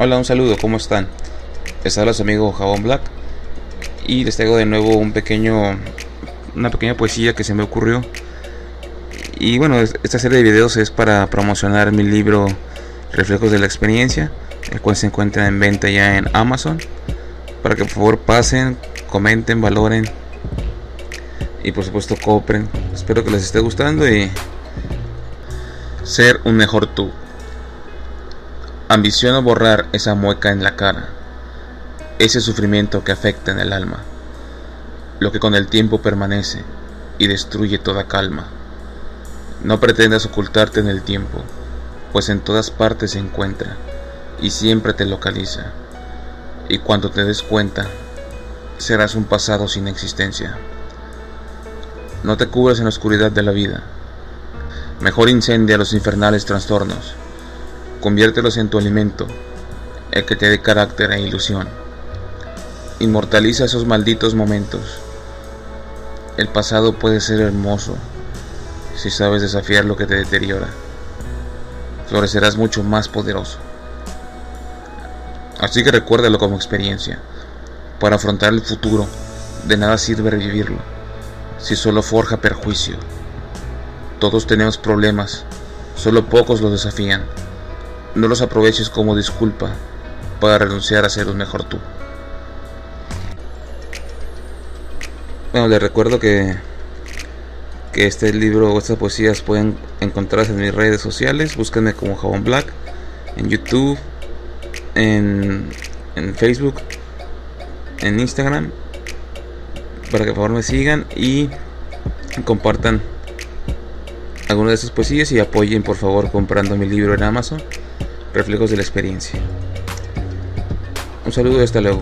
Hola, un saludo, ¿cómo están? Les habla su amigo Jabón Black y les traigo de nuevo un pequeño, una pequeña poesía que se me ocurrió. Y bueno, esta serie de videos es para promocionar mi libro Reflejos de la Experiencia, el cual se encuentra en venta ya en Amazon. Para que por favor pasen, comenten, valoren y por supuesto compren. Espero que les esté gustando y ser un mejor tú. Ambiciono borrar esa mueca en la cara, ese sufrimiento que afecta en el alma, lo que con el tiempo permanece y destruye toda calma. No pretendas ocultarte en el tiempo, pues en todas partes se encuentra y siempre te localiza. Y cuando te des cuenta, serás un pasado sin existencia. No te cubras en la oscuridad de la vida. Mejor incendia los infernales trastornos Conviértelos en tu alimento, el que te dé carácter e ilusión. Inmortaliza esos malditos momentos. El pasado puede ser hermoso si sabes desafiar lo que te deteriora. Florecerás mucho más poderoso. Así que recuérdalo como experiencia. Para afrontar el futuro, de nada sirve revivirlo, si solo forja perjuicio. Todos tenemos problemas, solo pocos los desafían. No los aproveches como disculpa para renunciar a ser un mejor tú. Bueno, les recuerdo que, que este libro o estas poesías pueden encontrarse en mis redes sociales. Búsquenme como Jabón Black en YouTube, en, en Facebook, en Instagram, para que por favor me sigan y compartan algunas de estas poesías y apoyen por favor comprando mi libro en Amazon reflejos de la experiencia. Un saludo y hasta luego.